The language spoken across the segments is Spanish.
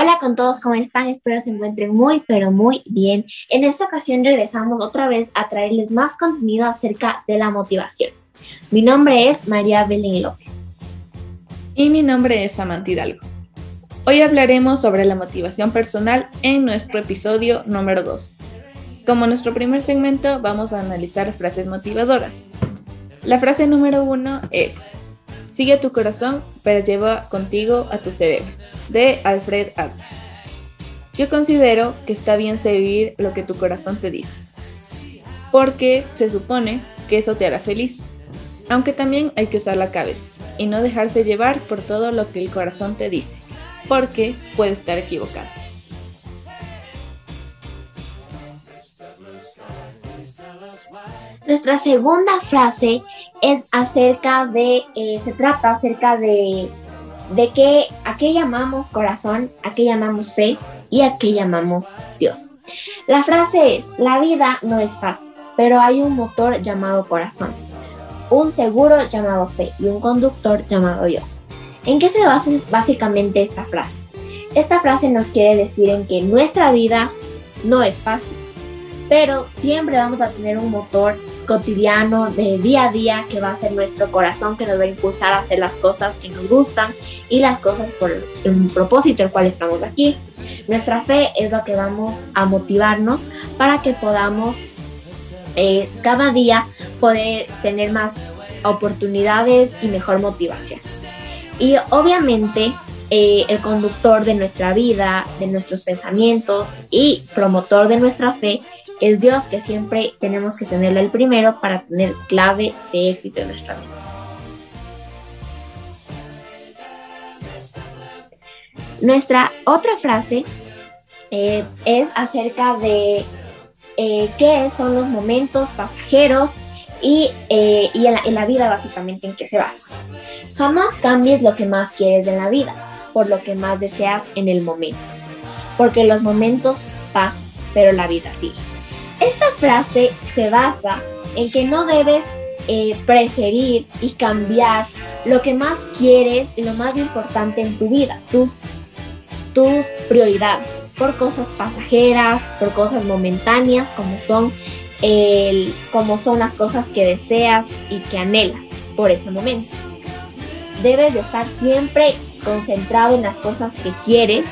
Hola con todos, ¿cómo están? Espero se encuentren muy, pero muy bien. En esta ocasión regresamos otra vez a traerles más contenido acerca de la motivación. Mi nombre es María Belén López. Y mi nombre es Samantha Hidalgo. Hoy hablaremos sobre la motivación personal en nuestro episodio número 2. Como nuestro primer segmento, vamos a analizar frases motivadoras. La frase número uno es, sigue tu corazón, pero lleva contigo a tu cerebro de Alfred Adler. Yo considero que está bien seguir lo que tu corazón te dice, porque se supone que eso te hará feliz. Aunque también hay que usar la cabeza y no dejarse llevar por todo lo que el corazón te dice, porque puede estar equivocado. Nuestra segunda frase es acerca de, eh, se trata acerca de de que a qué llamamos corazón, a qué llamamos fe y a qué llamamos Dios. La frase es, la vida no es fácil, pero hay un motor llamado corazón, un seguro llamado fe y un conductor llamado Dios. ¿En qué se basa básicamente esta frase? Esta frase nos quiere decir en que nuestra vida no es fácil, pero siempre vamos a tener un motor cotidiano de día a día que va a ser nuestro corazón que nos va a impulsar a hacer las cosas que nos gustan y las cosas por un propósito el cual estamos aquí. Nuestra fe es lo que vamos a motivarnos para que podamos eh, cada día poder tener más oportunidades y mejor motivación. Y obviamente eh, el conductor de nuestra vida, de nuestros pensamientos y promotor de nuestra fe es Dios que siempre tenemos que tenerlo el primero para tener clave de éxito en nuestra vida. Nuestra otra frase eh, es acerca de eh, qué son los momentos pasajeros y, y en, la, en la vida básicamente en qué se basa. Jamás cambies lo que más quieres en la vida por lo que más deseas en el momento, porque los momentos pasan, pero la vida sigue. Esta frase se basa en que no debes eh, preferir y cambiar lo que más quieres y lo más importante en tu vida, tus, tus prioridades, por cosas pasajeras, por cosas momentáneas como son, el, como son las cosas que deseas y que anhelas por ese momento. Debes de estar siempre concentrado en las cosas que quieres,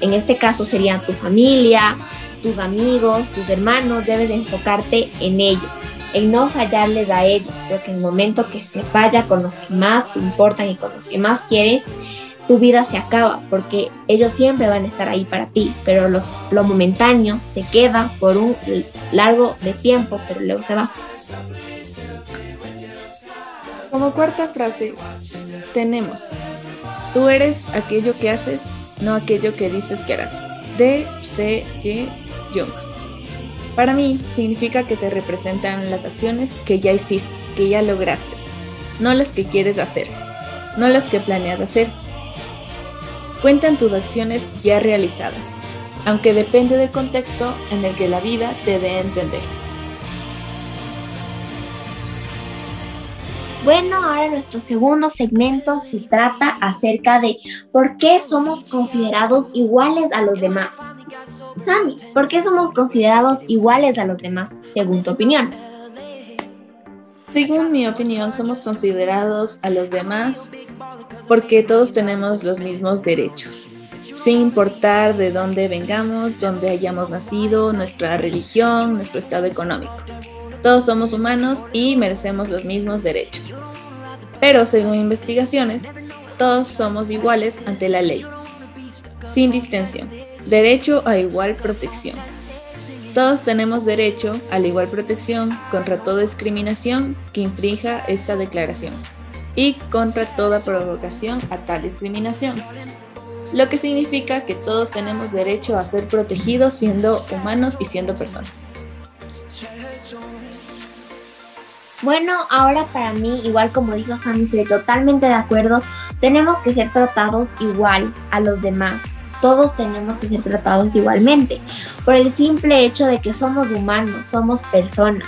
en este caso serían tu familia, tus amigos, tus hermanos, debes enfocarte en ellos, en no fallarles a ellos, porque en el momento que se falla con los que más te importan y con los que más quieres, tu vida se acaba, porque ellos siempre van a estar ahí para ti, pero los, lo momentáneo se queda por un largo de tiempo, pero luego se va. Como cuarta frase, tenemos, tú eres aquello que haces, no aquello que dices que harás. D, C, Y, para mí significa que te representan las acciones que ya hiciste, que ya lograste, no las que quieres hacer, no las que planeas hacer. Cuentan tus acciones ya realizadas, aunque depende del contexto en el que la vida te dé a entender. Bueno, ahora nuestro segundo segmento se trata acerca de por qué somos considerados iguales a los demás. Sammy, ¿por qué somos considerados iguales a los demás, según tu opinión? Según mi opinión, somos considerados a los demás porque todos tenemos los mismos derechos, sin importar de dónde vengamos, dónde hayamos nacido, nuestra religión, nuestro estado económico. Todos somos humanos y merecemos los mismos derechos. Pero según investigaciones, todos somos iguales ante la ley, sin distinción. Derecho a igual protección. Todos tenemos derecho a la igual protección contra toda discriminación que infrinja esta declaración y contra toda provocación a tal discriminación. Lo que significa que todos tenemos derecho a ser protegidos siendo humanos y siendo personas. Bueno, ahora para mí, igual como dijo Sammy, estoy totalmente de acuerdo, tenemos que ser tratados igual a los demás. Todos tenemos que ser tratados igualmente, por el simple hecho de que somos humanos, somos personas.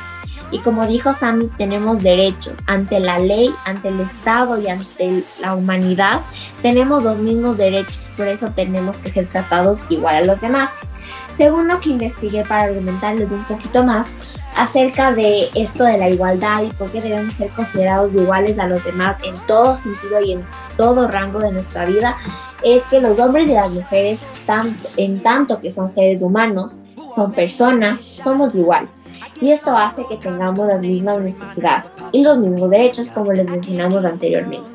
Y como dijo Sammy, tenemos derechos ante la ley, ante el Estado y ante la humanidad. Tenemos los mismos derechos, por eso tenemos que ser tratados igual a los demás. Según lo que investigué para argumentarles un poquito más acerca de esto de la igualdad y por qué debemos ser considerados iguales a los demás en todo sentido y en todo rango de nuestra vida, es que los hombres y las mujeres, tanto, en tanto que son seres humanos, son personas, somos iguales. Y esto hace que tengamos las mismas necesidades y los mismos derechos como les mencionamos anteriormente.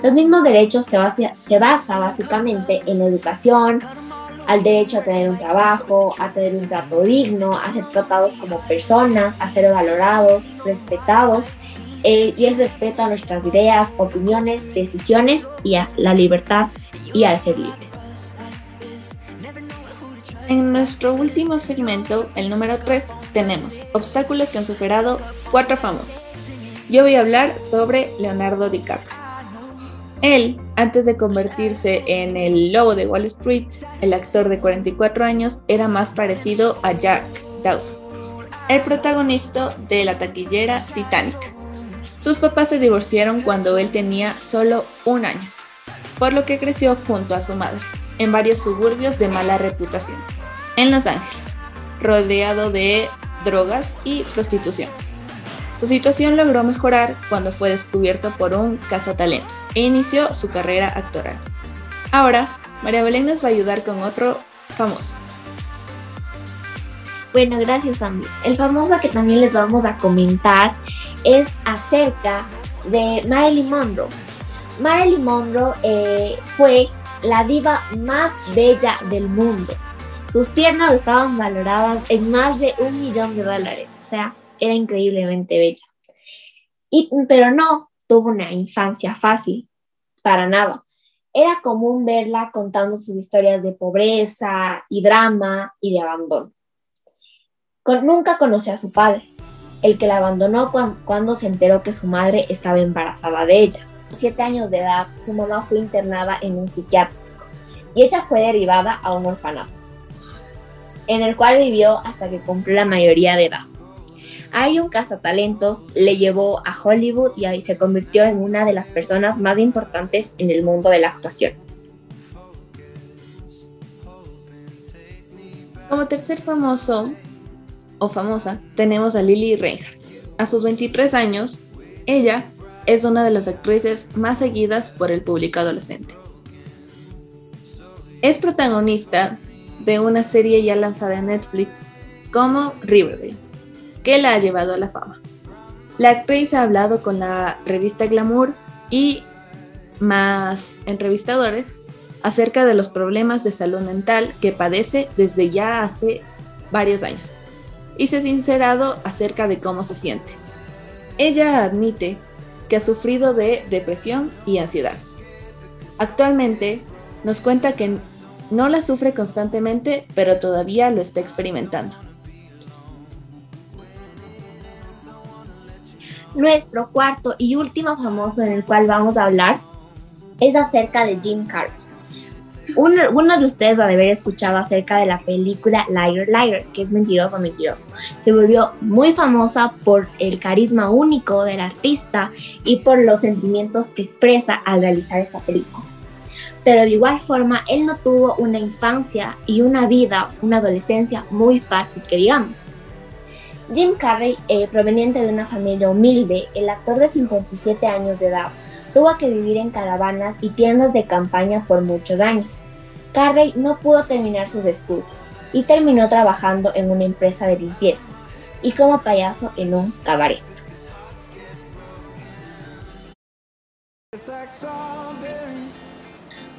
Los mismos derechos se basa, se basa básicamente en la educación, al derecho a tener un trabajo, a tener un trato digno, a ser tratados como personas, a ser valorados, respetados eh, y el respeto a nuestras ideas, opiniones, decisiones y a la libertad y al ser libres. En nuestro último segmento, el número 3, tenemos obstáculos que han superado cuatro famosos. Yo voy a hablar sobre Leonardo DiCaprio. Él, antes de convertirse en el lobo de Wall Street, el actor de 44 años era más parecido a Jack Dawson, el protagonista de la taquillera Titanic. Sus papás se divorciaron cuando él tenía solo un año, por lo que creció junto a su madre, en varios suburbios de mala reputación, en Los Ángeles, rodeado de drogas y prostitución. Su situación logró mejorar cuando fue descubierto por un cazatalentos e inició su carrera actoral. Ahora, María Belén nos va a ayudar con otro famoso. Bueno, gracias a. El famoso que también les vamos a comentar es acerca de Marilyn Monroe. Marilyn Monroe eh, fue la diva más bella del mundo. Sus piernas estaban valoradas en más de un millón de dólares. O sea, era increíblemente bella. Y, pero no tuvo una infancia fácil, para nada. Era común verla contando sus historias de pobreza y drama y de abandono. nunca conoció a su padre, el que la abandonó cuando, se enteró que su madre estaba embarazada de ella. A siete años de edad, su mamá fue internada en un psiquiátrico y ella fue derivada a un orfanato, en el cual vivió hasta que cumplió la mayoría de edad. Hay un cazatalentos le llevó a Hollywood y ahí se convirtió en una de las personas más importantes en el mundo de la actuación. Como tercer famoso o famosa tenemos a Lily Reinhardt. A sus 23 años, ella es una de las actrices más seguidas por el público adolescente. Es protagonista de una serie ya lanzada en Netflix como Riverdale que la ha llevado a la fama. La actriz ha hablado con la revista Glamour y más entrevistadores acerca de los problemas de salud mental que padece desde ya hace varios años y se ha sincerado acerca de cómo se siente. Ella admite que ha sufrido de depresión y ansiedad. Actualmente nos cuenta que no la sufre constantemente, pero todavía lo está experimentando. Nuestro cuarto y último famoso en el cual vamos a hablar es acerca de Jim Carrey. Uno, de ustedes va a haber escuchado acerca de la película Liar Liar, que es mentiroso, mentiroso. Se volvió muy famosa por el carisma único del artista y por los sentimientos que expresa al realizar esa película. Pero de igual forma, él no tuvo una infancia y una vida, una adolescencia muy fácil, que digamos. Jim Carrey, eh, proveniente de una familia humilde, el actor de 57 años de edad, tuvo que vivir en caravanas y tiendas de campaña por muchos años. Carrey no pudo terminar sus estudios y terminó trabajando en una empresa de limpieza y como payaso en un cabaret.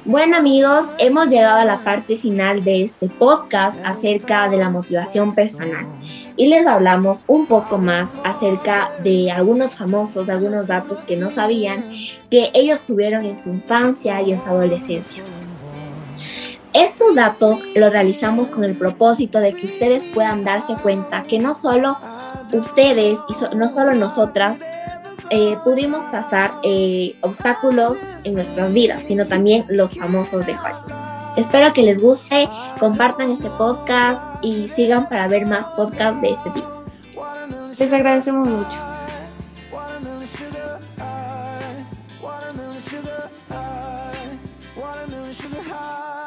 Bueno amigos, hemos llegado a la parte final de este podcast acerca de la motivación personal y les hablamos un poco más acerca de algunos famosos, algunos datos que no sabían que ellos tuvieron en su infancia y en su adolescencia. Estos datos los realizamos con el propósito de que ustedes puedan darse cuenta que no solo ustedes y no solo nosotras eh, pudimos pasar eh, obstáculos en nuestras vidas, sino también los famosos de Hollywood. Espero que les guste, compartan este podcast y sigan para ver más podcasts de este tipo. Les agradecemos mucho.